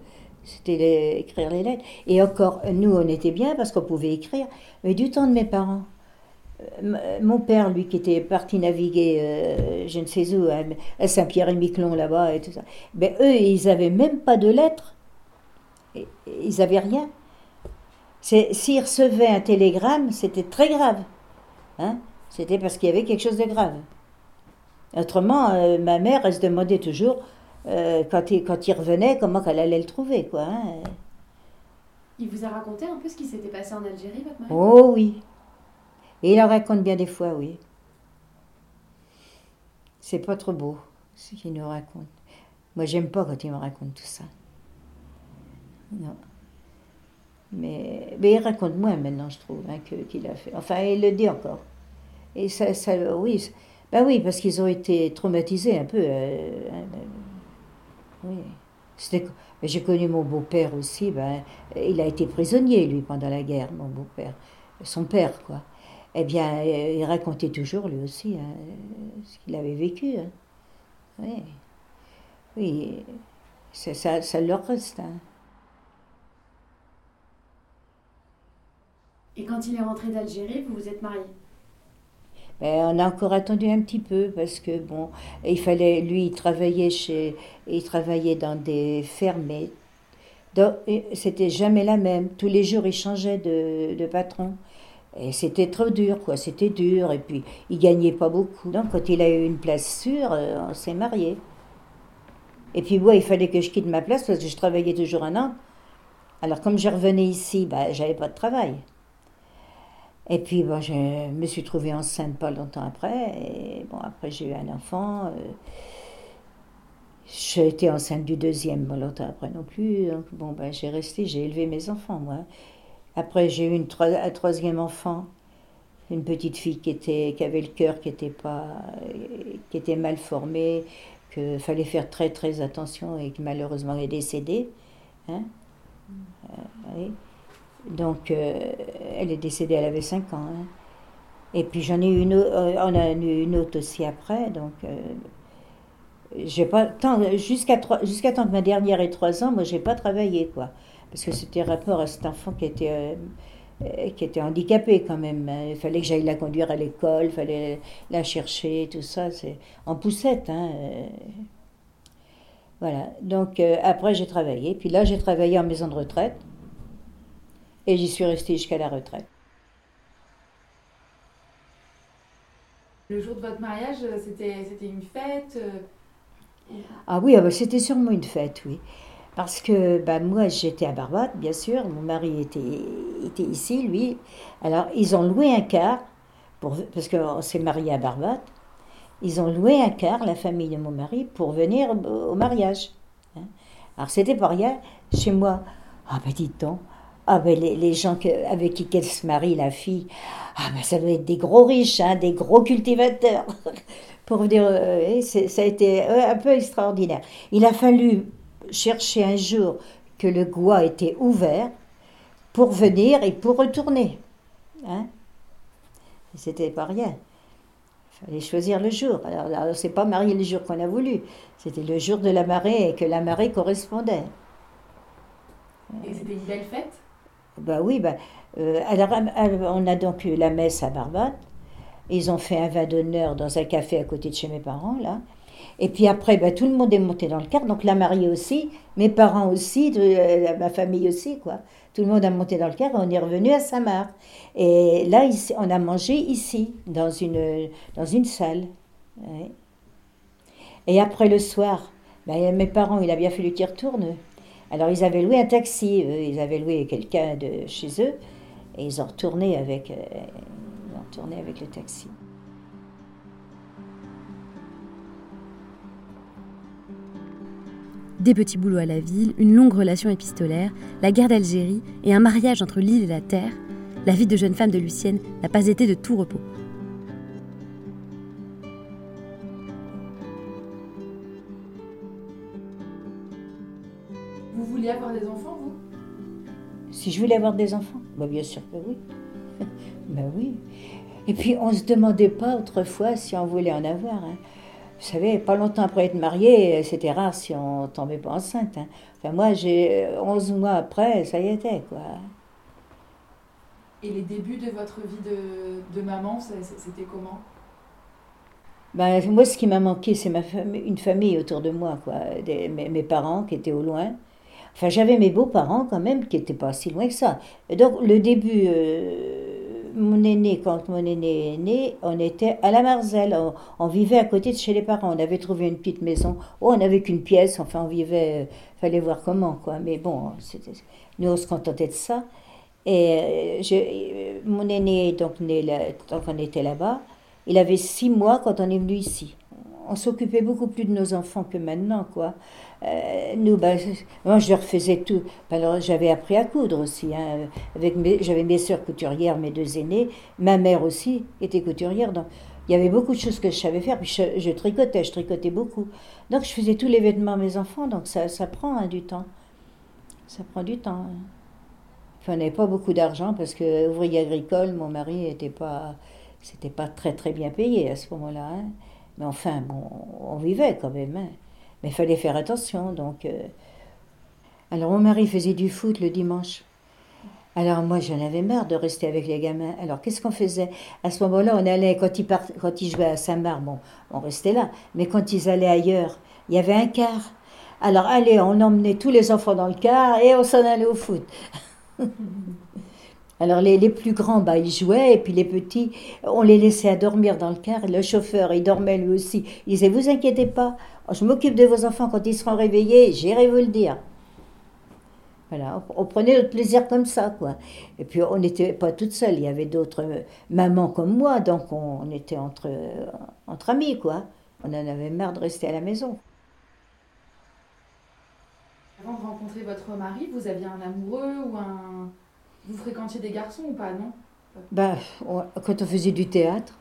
Speaker 1: C'était les- écrire les lettres. Et encore, nous, on était bien parce qu'on pouvait écrire. Mais du temps de mes parents, m- mon père, lui, qui était parti naviguer, euh, je ne sais où, à, Saint-Pierre-et-Miquelon, là-bas, et tout ça, ben, eux, ils n'avaient même pas de lettres. Et- et Ils n'avaient rien. S'ils recevaient un télégramme, c'était très grave. Hein c'était parce qu'il y avait quelque chose de grave. Autrement, euh, ma mère, elle se demandait toujours, euh, quand, il, quand il revenait, comment qu'elle allait le trouver, quoi. hein.
Speaker 2: Il vous a raconté un peu ce qui s'était passé en Algérie, votre mari?
Speaker 1: Oh oui. Et il en raconte bien des fois, oui. C'est pas trop beau, ce qu'il nous raconte. Moi, j'aime pas quand il me raconte tout ça. Non. Mais, mais il raconte moins maintenant, je trouve, hein, qu'il a fait. Enfin, il le dit encore. Et ça, ça oui, ben oui, parce qu'ils ont été traumatisés un peu. euh, mais j'ai connu mon beau-père aussi. Ben, il a été prisonnier, lui, pendant la guerre, mon beau-père. Son père, quoi. Eh bien, euh, il racontait toujours, lui aussi, hein, ce qu'il avait vécu. hein. Oui. Oui. Ça, leur reste. hein.
Speaker 2: Et quand il est rentré d'Algérie, vous vous êtes mariés
Speaker 1: On a encore attendu un petit peu parce que bon, il fallait, lui, il travaillait chez, il travaillait dans des et c'était jamais la même. Tous les jours, il changeait de, de patron. Et c'était trop dur, quoi. C'était dur. Et puis, il gagnait pas beaucoup. Donc, quand il a eu une place sûre, euh, on s'est mariés. Et puis, moi, il fallait que je quitte ma place parce que je travaillais toujours un an. Alors, comme je revenais ici, ben, j'avais pas de travail. Et puis, bon, je me suis trouvée enceinte pas longtemps après. Et bon, après, j'ai eu un enfant. euh, j'ai été enceinte du deuxième, pas longtemps après non plus. Donc, bon, ben, j'ai resté, j'ai élevé mes enfants, moi. Après, j'ai eu une un troisième enfant, une petite fille qui, était, qui avait le cœur qui était, pas, qui était mal formé, qu'il fallait faire très, très attention et qui malheureusement est décédée. Hein Euh. Donc, euh, elle est décédée, elle avait 5 ans. hein. Et puis j'en ai une, euh, on a eu une autre aussi après. Donc, euh, j'ai pas jusqu'à jusqu'à temps que ma dernière ait 3 ans, moi j'ai pas travaillé quoi, parce que c'était rapport à cet enfant qui était qui était handicapé quand même. hein. Il fallait que j'aille la conduire à l'école, il fallait la chercher, tout ça, c'est en poussette. Hein. Voilà. Donc après j'ai travaillé, puis là j'ai travaillé en maison de retraite et j'y suis restée jusqu'à la retraite.
Speaker 2: Le jour de votre mariage, c'était une fête euh,
Speaker 1: Ah oui, ah bah, c'était sûrement une fête, oui. Parce que bah, moi, j'étais à Barbade, bien sûr. Mon mari était, était ici, lui. Alors, ils ont loué un car, pour, parce qu'on s'est marié à Barbade. Ils ont loué un car, la famille de mon mari, pour venir au, au mariage. hein. Alors, c'était pas rien. Chez moi, ah ben dites donc, ah ben les, gens que- avec qui qu'elle se marie, la fille, ah ben ça doit être des gros riches, hein, des gros cultivateurs. (laughs) pour euh, c'est- ça a été euh, un peu extraordinaire. Il a fallu chercher un jour que le goût était ouvert pour venir et pour retourner. Hein C'était pas rien. Il fallait choisir le jour. Alors, alors, on s'est pas marié le jour qu'on a voulu. C'était le jour de la marée et que la marée correspondait.
Speaker 2: et c'était une belle fête?
Speaker 1: Bah oui, bah, euh, on a donc eu la messe à Barbade. Ils ont fait un vin d'honneur dans un café à côté de chez mes parents, là. Et puis après, bah, tout le monde est monté dans le car, donc la mariée aussi, mes parents aussi, euh, ma famille aussi, quoi. Tout le monde a monté dans le car et on est revenu à Saint-Marc. Et là, ici, on a mangé ici, dans une, dans une salle. Et après le soir, bah, mes parents, il a bien fallu qu'ils retournent. Alors ils avaient loué un taxi, eux, ils avaient loué quelqu'un de chez eux, et ils ont retourné avec, euh, avec le taxi.
Speaker 7: Des petits boulots à la ville, une longue relation épistolaire, la guerre d'Algérie et un mariage entre l'île et la terre, la vie de jeune femme de Lucienne n'a pas été de tout repos.
Speaker 2: Vouliez avoir des enfants, vous?
Speaker 1: Si je voulais avoir des enfants, bah bien sûr que oui. (laughs) ben oui. Et puis on ne se demandait pas autrefois si on voulait en avoir. hein. Vous savez, pas longtemps après être marié, c'était rare si on tombait pas enceinte. hein. Enfin moi, j'ai 11 mois après, ça y était quoi.
Speaker 2: Et les débuts de votre vie de, de maman, c'était comment?
Speaker 1: Ben, moi, ce qui m'a manqué, c'est ma famille, une famille autour de moi, quoi. Des- mes, mes parents qui étaient au loin. Enfin, j'avais mes beaux-parents quand même qui n'étaient pas si loin que ça. Et donc, le début, euh, mon aîné, quand mon aîné est né, on était à la Marzelle. On, on vivait à côté de chez les parents. On avait trouvé une petite maison. Oh, on n'avait qu'une pièce. Enfin, on vivait. euh, fallait voir comment, quoi. Mais bon, nous, on se contentait de ça. Et euh, je- euh, mon aîné donc né là, tant qu'on était là-bas. Il avait six mois quand on est venu ici. On s'occupait beaucoup plus de nos enfants que maintenant, quoi. Euh, nous, ben, moi, je leur faisais tout. Ben, Alors, j'avais appris à coudre aussi. hein, avec j'avais mes sœurs couturières, mes deux aînés. Ma mère aussi était couturière. Donc, il y avait beaucoup de choses que je savais faire. Puis, je, tricotais, je tricotais beaucoup. Donc, je faisais tous les vêtements à mes enfants. Donc, ça, ça prend hein, du temps. Ça prend du temps. hein. On n'avait pas beaucoup d'argent parce que ouvrier agricole, mon mari n'était pas, c'était pas très très bien payé à ce moment-là. hein. Mais enfin, bon, on vivait quand même. Mais il fallait faire attention. Donc, euh. alors mon mari faisait du foot le dimanche. Alors moi, j'en avais marre de rester avec les gamins. Alors qu'est-ce qu'on faisait? À ce moment-là, on allait quand ils quand jouaient à Saint-Marc, on restait là. Mais quand ils allaient ailleurs, il y avait un car. Alors allez, on emmenait tous les enfants dans le car et on s'en allait au foot. (laughs) Alors les, les plus grands, bah, ils jouaient, et puis les petits, on les laissait à dormir dans le car. Le chauffeur, il dormait lui aussi. Il disait, vous inquiétez pas, je m'occupe de vos enfants quand ils seront réveillés, j'irai vous le dire. Voilà, on, prenait notre plaisir comme ça, quoi. Et puis on n'était pas toute seule, il y avait d'autres euh, mamans comme moi, donc on, on était entre, euh, entre amis, quoi. On en avait marre de rester à la maison.
Speaker 2: Avant de rencontrer votre mari, vous aviez un amoureux ou un. Vous fréquentiez des garçons ou pas, non?
Speaker 1: Ben, quand on faisait du théâtre,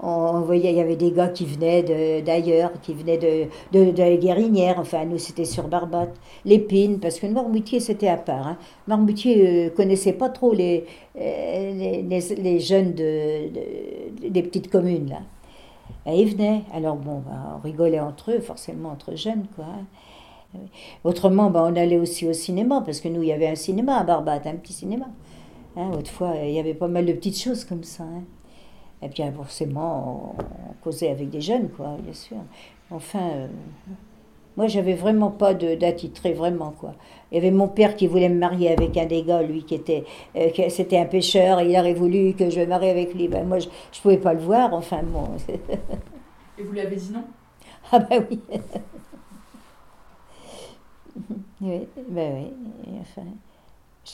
Speaker 1: on, voyait, il y avait des gars qui venaient d'ailleurs, qui venaient de, de, la Guérinière, enfin, nous, c'était sur Barbate, l'Épine, parce que Noirmoutier, c'était à part. Hein. Noirmoutier euh, connaissait pas trop les, euh, les, jeunes de, de- des petites communes, là. Et ils venaient. Alors, bon, ben, on rigolait entre eux, forcément entre jeunes, quoi. hein. Autrement, ben, on allait aussi au cinéma, parce que nous, il y avait un cinéma à Barbate, un petit cinéma. Hein, autrefois, il y avait pas mal de petites choses comme ça. hein. Et bien, forcément, on, causait avec des jeunes, quoi, bien sûr. Enfin, euh, moi, j'avais vraiment pas de- d'attitré, vraiment, quoi. Il y avait mon père qui voulait me marier avec un des gars, lui, qui était, euh, c'était un pêcheur, et il aurait voulu que je me marie avec lui. Ben, moi, je, je pouvais pas le voir, enfin, bon.
Speaker 2: Et vous lui avez dit non?
Speaker 1: Ah, ben oui. Oui, ben oui. Enfin,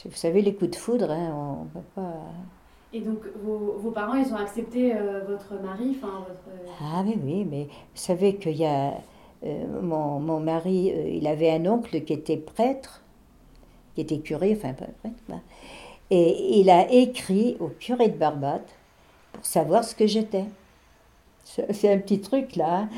Speaker 1: vous savez, les coups de foudre, hein, on peut pas.
Speaker 8: Et donc, vos, vos parents, ils ont accepté euh, votre mari, enfin, votre...
Speaker 1: Ah oui, oui, mais vous savez qu'il y a... euh, mon, mon mari, euh, il avait un oncle qui était prêtre, qui était curé, enfin pas prêtre, quoi. et il a écrit au curé de Barbate pour savoir ce que j'étais. C'est un petit truc là.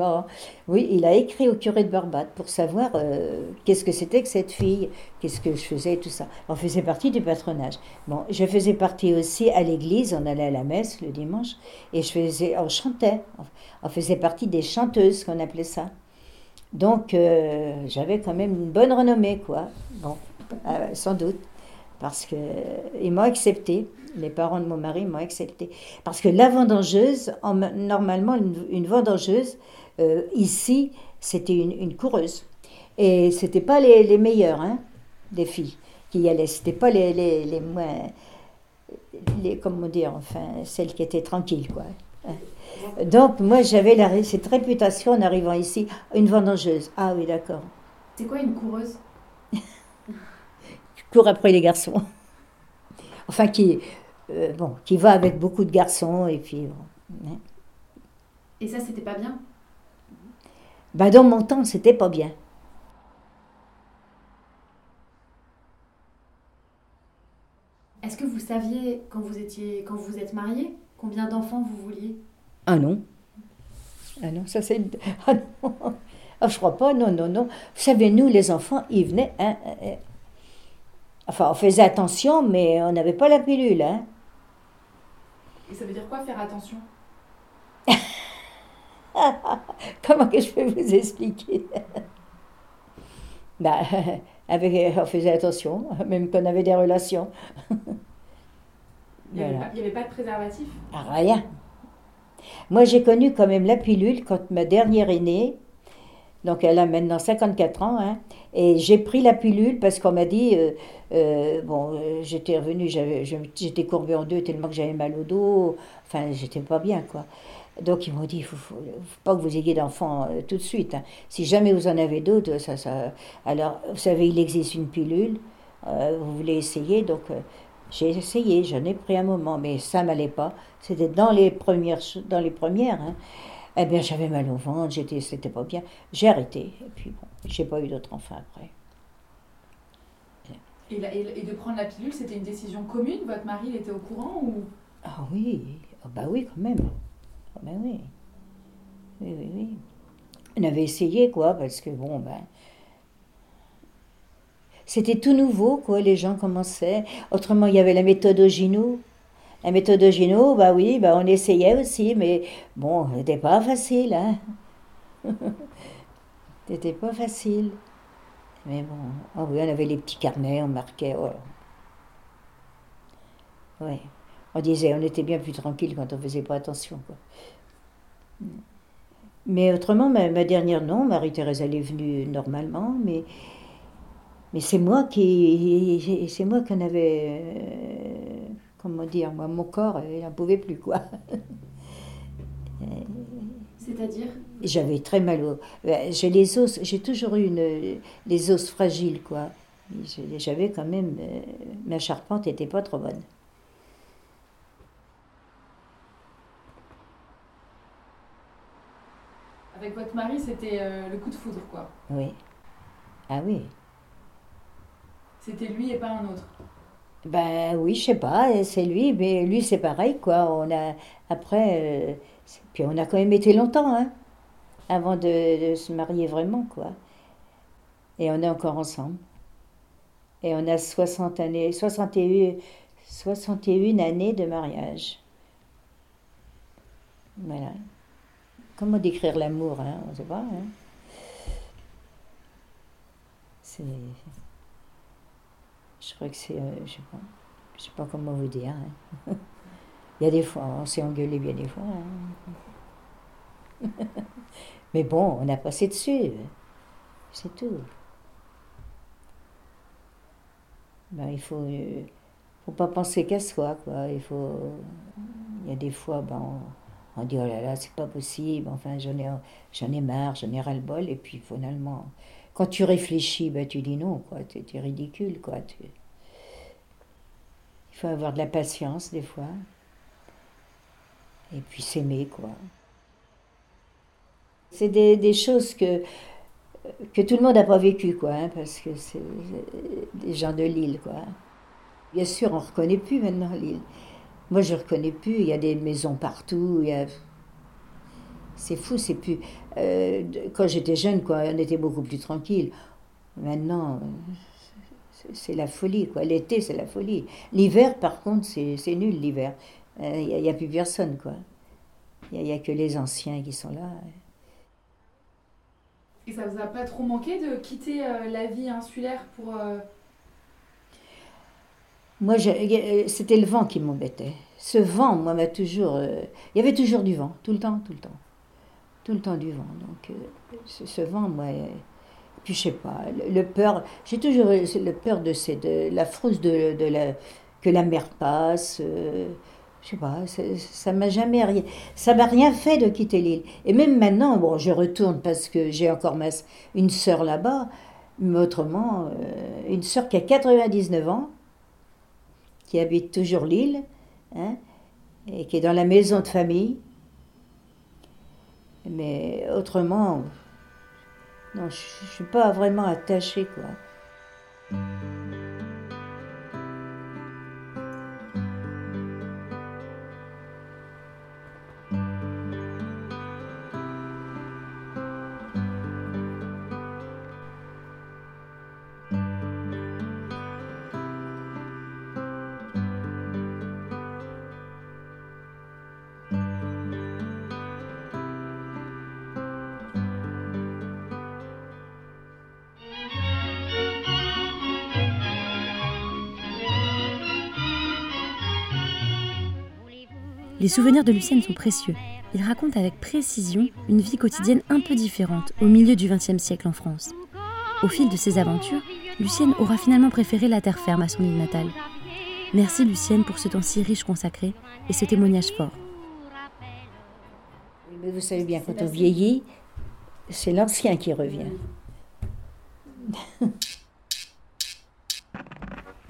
Speaker 1: hein. (laughs) Oui, il a écrit au curé de Barbate pour savoir euh, qu'est-ce que c'était que cette fille, qu'est-ce que je faisais tout ça. On faisait partie du patronage. Bon, je faisais partie aussi à l'église, on allait à la messe le dimanche et je faisais, on chantait. On faisait partie des chanteuses, qu'on appelait ça. Donc, euh, j'avais quand même une bonne renommée, quoi. Bon, euh, sans doute. Parce qu'ils m'ont accepté. Les parents de mon mari m'ont accepté. Parce que la vendangeuse, en- normalement, une, vendangeuse, euh, ici, c'était une, une coureuse. Et c'était pas les, les meilleures, hein, des filles qui y allaient. C'était pas les, les, moins. Les, comment dire, enfin, celles qui étaient tranquilles, quoi. Hein. Donc, moi, j'avais cette réputation en arrivant ici, une vendangeuse. Ah oui, d'accord.
Speaker 2: C'est quoi une coureuse?
Speaker 1: Après les garçons. Enfin, qui, euh, bon, qui va avec beaucoup de garçons, et puis. bon, hein.
Speaker 2: Et ça, c'était pas bien?
Speaker 1: Ben, dans mon temps, c'était pas bien.
Speaker 8: Est-ce que vous saviez, quand vous étiez, quand vous êtes mariés, combien d'enfants vous vouliez?
Speaker 1: Ah non. Ah non, ça c'est. (laughs) Ah non. Ah, je crois pas, non, non, non. Vous savez, nous, les enfants, ils venaient. hein, hein. Enfin, on faisait attention, mais on n'avait pas la pilule. Hein.
Speaker 2: Et ça veut dire quoi faire attention? (laughs)
Speaker 1: Comment que je peux vous expliquer? Ben, (laughs) avec, On faisait attention, même qu'on avait des relations.
Speaker 2: Il n'y avait,
Speaker 1: Voilà.
Speaker 2: pas- avait de préservatif?
Speaker 1: Ah, Rien. Moi, j'ai connu quand même la pilule quand ma dernière est née. Donc, elle a maintenant 54 ans. hein, et j'ai pris la pilule parce qu'on m'a dit. euh, euh, bon, euh, j'étais revenue, j'étais courbée en deux tellement que j'avais mal au dos. Enfin, j'étais pas bien, quoi. Donc, ils m'ont dit il faut, faut- pas que vous ayez d'enfants tout de suite. hein. Si jamais vous en avez d'autres, ça, ça. Alors, vous savez, il existe une pilule. vous voulez essayer, donc. j'ai essayé, j'en ai pris un moment, mais ça m'allait pas. C'était dans les premières, dans les premières. hein. Eh bien, j'avais mal au ventre, j'étais, c'était pas bien. J'ai arrêté. Et puis bon, j'ai pas eu d'autres enfants après.
Speaker 2: et, la- et- et de prendre la pilule, c'était une décision commune? Votre mari, il était au courant ou?
Speaker 1: Ah oui, ah bah oui, quand même. Ah ben oui. Oui, oui, oui. On avait essayé, quoi, parce que bon, ben. C'était tout nouveau, quoi, les gens commençaient. Autrement, il y avait la méthode Ogino. La méthode Ogino, bah oui, bah on essayait aussi, mais bon, c'était pas facile, hein. (laughs) C'était pas facile. Mais bon, ah oui, on avait les petits carnets, on marquait. Oh. Ouais. On disait, on était bien plus tranquille quand on faisait pas attention. Mais autrement, ma, dernière, non, Marie-Thérèse, elle est venue normalement, mais, mais c'est moi qui. C'est moi qui en avais. euh, comment dire, moi, mon corps, il n'en pouvait plus, quoi.
Speaker 8: C'est-à-dire
Speaker 1: J'avais très mal au. ben, J'ai les os, j'ai toujours eu une, les os fragiles, quoi. J'avais quand même. euh, ma charpente n'était pas trop bonne.
Speaker 2: Avec votre mari, c'était euh, le coup de foudre, quoi.
Speaker 1: Oui. Ah oui.
Speaker 2: C'était lui et pas un autre.
Speaker 1: Ben oui, je sais pas, c'est lui, mais lui c'est pareil, quoi. On a, après, euh, puis on a quand même été longtemps, hein, avant de, se marier vraiment, quoi. Et on est encore ensemble. Et on a 60 années, 61, 61 années de mariage. Voilà. Comment décrire l'amour, hein, on sait pas, hein. C'est... Je crois que c'est. euh, je sais pas. Je sais pas comment vous dire. hein. (laughs) Il y a des fois, on s'est engueulé bien des fois. hein. (laughs) Mais bon, on a passé dessus. C'est tout. Ben, il faut. euh, faut pas penser qu'à soi, quoi. Il faut. Il y a des fois, ben, on, on dit oh là là, c'est pas possible. Enfin, j'en ai, j'en ai marre, j'en ai ras le bol. Et puis finalement, quand tu réfléchis, ben, tu dis non, quoi. Tu es ridicule, quoi. Tu... Il faut avoir de la patience, des fois. Et puis s'aimer, quoi. C'est des, choses que, que tout le monde n'a pas vécues, quoi. hein, parce que c'est des gens de l'île, quoi. Bien sûr, on ne reconnaît plus maintenant l'île. Moi, je ne reconnais plus. Il y a des maisons partout. C'est fou, c'est plus. euh, quand j'étais jeune, quoi, on était beaucoup plus tranquille. Maintenant, euh, c'est- la folie, quoi. L'été, c'est la folie. L'hiver, par contre, c'est nul, l'hiver. Euh, Il n'y a, plus personne, quoi. Il n'y a, que les anciens qui sont là.
Speaker 2: Et ça vous a pas trop manqué de quitter euh, la vie insulaire pour. euh,
Speaker 1: Moi, euh, c'était le vent qui m'embêtait. Ce vent, moi, m'a toujours. euh, il y avait toujours du vent, tout le temps, tout le temps. Tout le temps du vent. Donc, euh, ce, vent, moi. euh, puis, je sais pas, le, peur. J'ai toujours le peur de, ces- de la frousse de, de la, que la mer passe. euh, je sais pas, ça- m'a jamais rien. Ça m'a rien fait de quitter l'île. Et même maintenant, bon, je retourne parce que j'ai encore une sœur là-bas. Mais autrement, euh, une sœur qui a 99 ans qui habite toujours l'île, hein, et qui est dans la maison de famille. Mais autrement, je ne suis pas vraiment attachée, quoi.
Speaker 7: Les souvenirs de Lucienne sont précieux. Il raconte avec précision une vie quotidienne un peu différente au milieu du XXe siècle en France. Au fil de ses aventures, Lucienne aura finalement préféré la terre ferme à son île natale. Merci Lucienne pour ce temps si riche consacré et ce témoignage fort.
Speaker 1: Mais vous savez bien, quand on vieillit, c'est l'ancien qui revient. (laughs)